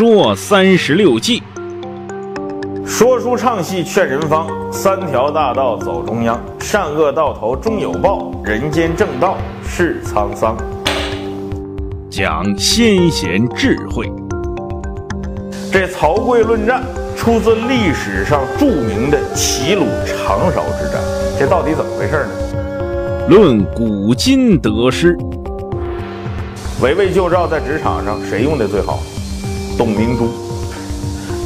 说三十六计，说书唱戏劝人方，三条大道走中央，善恶到头终有报，人间正道是沧桑。讲先贤智慧。这曹刿论战出自历史上著名的齐鲁长勺之战，这到底怎么回事呢？论古今得失。围魏救赵在职场上谁用的最好？董明珠。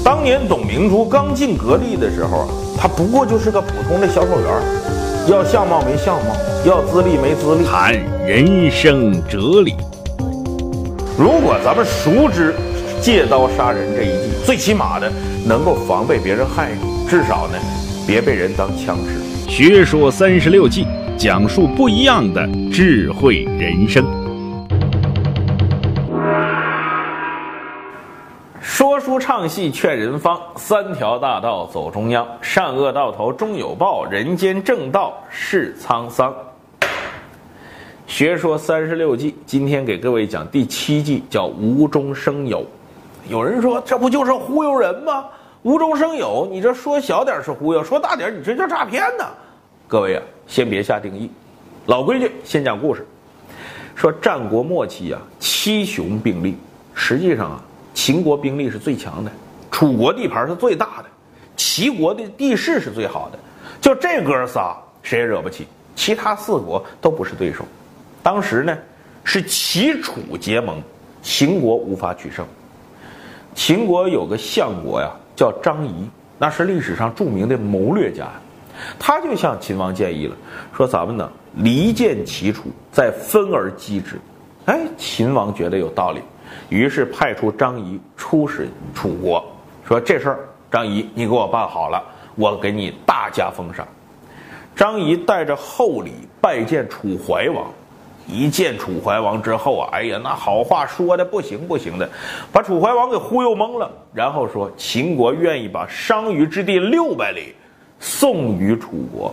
当年董明珠刚进格力的时候啊，她不过就是个普通的销售员，要相貌没相貌，要资历没资历。谈人生哲理。如果咱们熟知借刀杀人这一计，最起码的能够防备别人害你，至少呢，别被人当枪使。学说三十六计，讲述不一样的智慧人生。唱戏劝人方，三条大道走中央，善恶到头终有报，人间正道是沧桑。学说三十六计，今天给各位讲第七计，叫无中生有。有人说，这不就是忽悠人吗？无中生有，你这说小点是忽悠，说大点你这叫诈骗呢。各位啊，先别下定义。老规矩，先讲故事。说战国末期啊，七雄并立，实际上啊。秦国兵力是最强的，楚国地盘是最大的，齐国的地势是最好的，就这哥仨谁也惹不起，其他四国都不是对手。当时呢是齐楚结盟，秦国无法取胜。秦国有个相国呀，叫张仪，那是历史上著名的谋略家，他就向秦王建议了，说咱们呢离间齐楚，再分而击之。哎，秦王觉得有道理。于是派出张仪出使楚国，说这事儿，张仪你给我办好了，我给你大加封赏。张仪带着厚礼拜见楚怀王，一见楚怀王之后啊，哎呀，那好话说的不行不行的，把楚怀王给忽悠懵了。然后说秦国愿意把商於之地六百里送于楚国，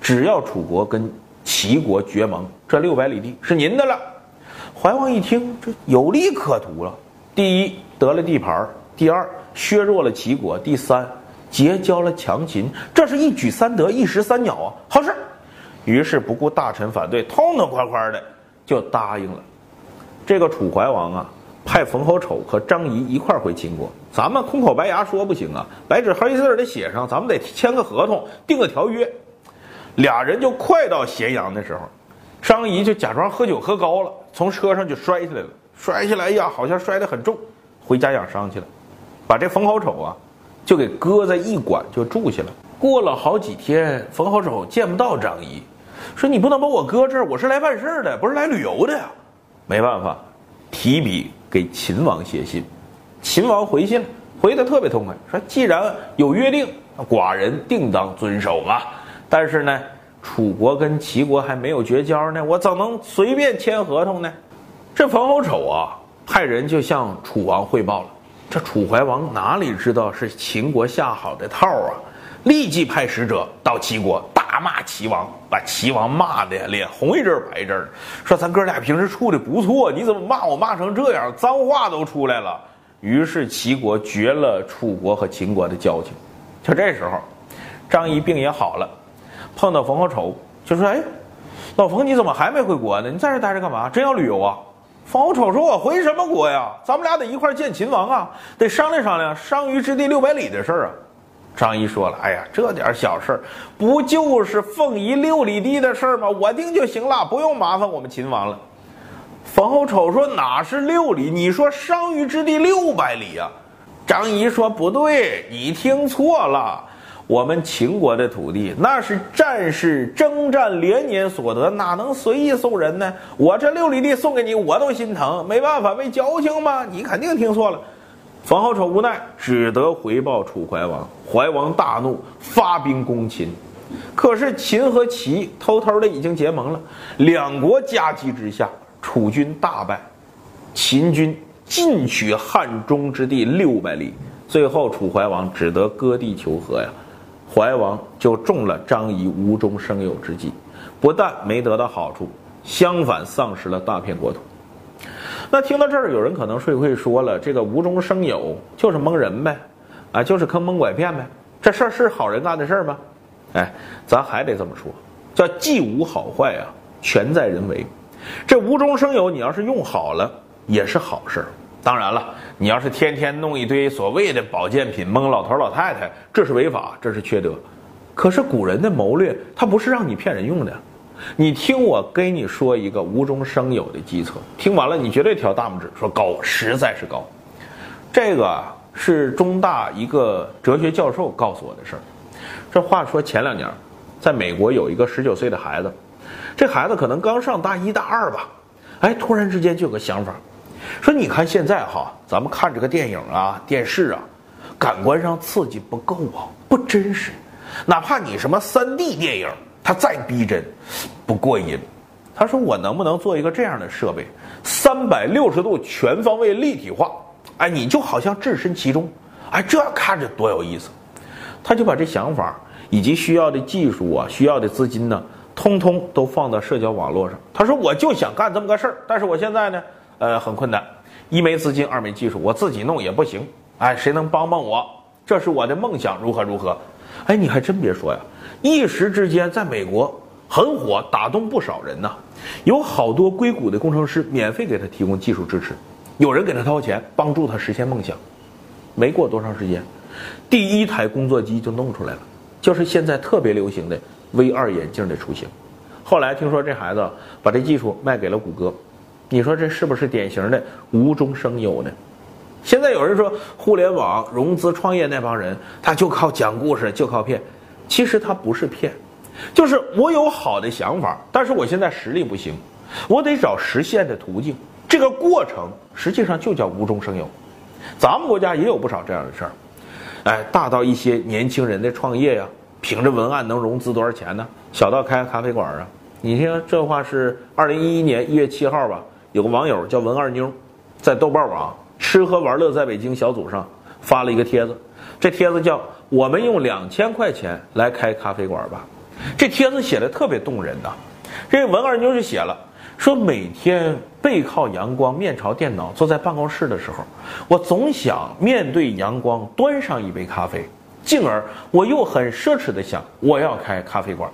只要楚国跟齐国结盟，这六百里地是您的了。怀王一听，这有利可图了。第一，得了地盘；第二，削弱了齐国；第三，结交了强秦。这是一举三得，一石三鸟啊，好事。于是不顾大臣反对，痛痛快快的就答应了。这个楚怀王啊，派冯侯丑和张仪一块儿回秦国。咱们空口白牙说不行啊，白纸黑字的写上，咱们得签个合同，定个条约。俩人就快到咸阳的时候。张仪就假装喝酒喝高了，从车上就摔下来了。摔下来呀，好像摔得很重，回家养伤去了。把这冯好丑啊，就给搁在驿馆就住下了。过了好几天，冯好丑见不到张仪，说：“你不能把我搁这儿，我是来办事的，不是来旅游的呀。”没办法，提笔给秦王写信。秦王回信了，回得特别痛快，说：“既然有约定，寡人定当遵守嘛。但是呢。”楚国跟齐国还没有绝交呢，我怎能随便签合同呢？这冯侯丑啊，派人就向楚王汇报了。这楚怀王哪里知道是秦国下好的套啊？立即派使者到齐国大骂齐王，把齐王骂的脸红一阵白一阵说咱哥俩平时处的不错，你怎么骂我骂成这样，脏话都出来了。于是齐国绝了楚国和秦国的交情。就这时候，张仪病也好了。碰到冯好丑，就说：“哎，老冯，你怎么还没回国呢？你在这待着干嘛？真要旅游啊？”冯好丑说：“我回什么国呀？咱们俩得一块见秦王啊，得商量商量商於之地六百里的事儿啊。”张仪说了：“哎呀，这点小事儿，不就是凤仪六里地的事儿吗？我定就行了，不用麻烦我们秦王了。”冯后丑说：“哪是六里？你说商於之地六百里啊？”张仪说：“不对，你听错了。”我们秦国的土地，那是战士征战连年所得，哪能随意送人呢？我这六里地送给你，我都心疼。没办法，为交情嘛。你肯定听错了。冯好丑无奈，只得回报楚怀王。怀王大怒，发兵攻秦。可是秦和齐偷偷的已经结盟了，两国夹击之下，楚军大败，秦军进取汉中之地六百里。最后，楚怀王只得割地求和呀。怀王就中了张仪无中生有之计，不但没得到好处，相反丧失了大片国土。那听到这儿，有人可能会会说了，这个无中生有就是蒙人呗，啊，就是坑蒙拐骗呗，这事儿是好人干的事儿吗？哎，咱还得这么说，叫既无好坏啊，全在人为。这无中生有，你要是用好了，也是好事儿。当然了，你要是天天弄一堆所谓的保健品蒙老头老太太，这是违法，这是缺德。可是古人的谋略，他不是让你骗人用的。你听我跟你说一个无中生有的计策，听完了你绝对挑大拇指，说高，实在是高。这个是中大一个哲学教授告诉我的事儿。这话说前两年，在美国有一个十九岁的孩子，这孩子可能刚上大一大二吧，哎，突然之间就有个想法，说你看现在哈，咱们看这个电影啊、电视啊，感官上刺激不够啊，不真实。哪怕你什么三 D 电影，它再逼真，不过瘾。他说：“我能不能做一个这样的设备，三百六十度全方位立体化？哎，你就好像置身其中，哎，这看着多有意思。”他就把这想法以及需要的技术啊、需要的资金呢，通通都放到社交网络上。他说：“我就想干这么个事儿，但是我现在呢，呃，很困难，一没资金，二没技术，我自己弄也不行。哎，谁能帮帮我？这是我的梦想，如何如何？”哎，你还真别说呀，一时之间在美国很火，打动不少人呢。有好多硅谷的工程师免费给他提供技术支持，有人给他掏钱帮助他实现梦想。没过多长时间，第一台工作机就弄出来了，就是现在特别流行的 VR 眼镜的雏形。后来听说这孩子把这技术卖给了谷歌，你说这是不是典型的无中生有呢？现在有人说互联网融资创业那帮人，他就靠讲故事，就靠骗。其实他不是骗，就是我有好的想法，但是我现在实力不行，我得找实现的途径。这个过程实际上就叫无中生有。咱们国家也有不少这样的事儿，哎，大到一些年轻人的创业呀，凭着文案能融资多少钱呢？小到开个咖啡馆啊，你听这话是二零一一年一月七号吧？有个网友叫文二妞，在豆瓣网。吃喝玩乐在北京小组上发了一个帖子，这帖子叫“我们用两千块钱来开咖啡馆吧”。这帖子写的特别动人呐。这文二妞就写了，说每天背靠阳光，面朝电脑，坐在办公室的时候，我总想面对阳光端上一杯咖啡，进而我又很奢侈的想，我要开咖啡馆。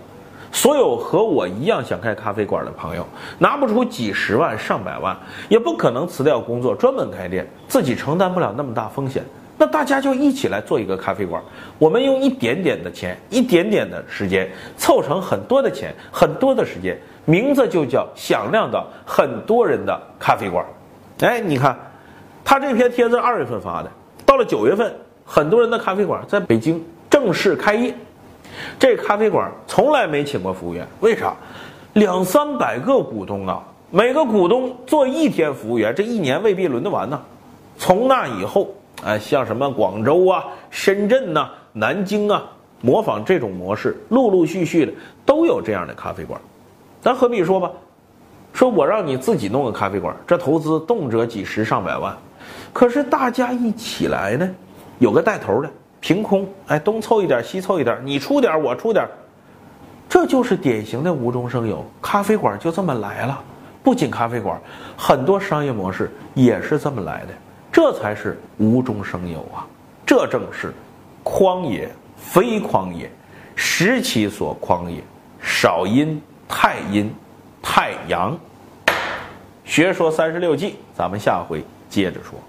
所有和我一样想开咖啡馆的朋友，拿不出几十万、上百万，也不可能辞掉工作专门开店，自己承担不了那么大风险。那大家就一起来做一个咖啡馆，我们用一点点的钱、一点点的时间，凑成很多的钱、很多的时间，名字就叫响亮的很多人的咖啡馆。哎，你看，他这篇帖子二月份发的，到了九月份，很多人的咖啡馆在北京正式开业。这咖啡馆从来没请过服务员，为啥？两三百个股东啊，每个股东做一天服务员，这一年未必轮得完呢。从那以后，哎，像什么广州啊、深圳呐、南京啊，模仿这种模式，陆陆续续的都有这样的咖啡馆。咱何必说吧？说我让你自己弄个咖啡馆，这投资动辄几十上百万，可是大家一起来呢，有个带头的。凭空哎，东凑一点，西凑一点，你出点，我出点，这就是典型的无中生有。咖啡馆就这么来了，不仅咖啡馆，很多商业模式也是这么来的，这才是无中生有啊！这正是匡也，非匡也，时其所匡也，少阴太阴，太阳。学说三十六计，咱们下回接着说。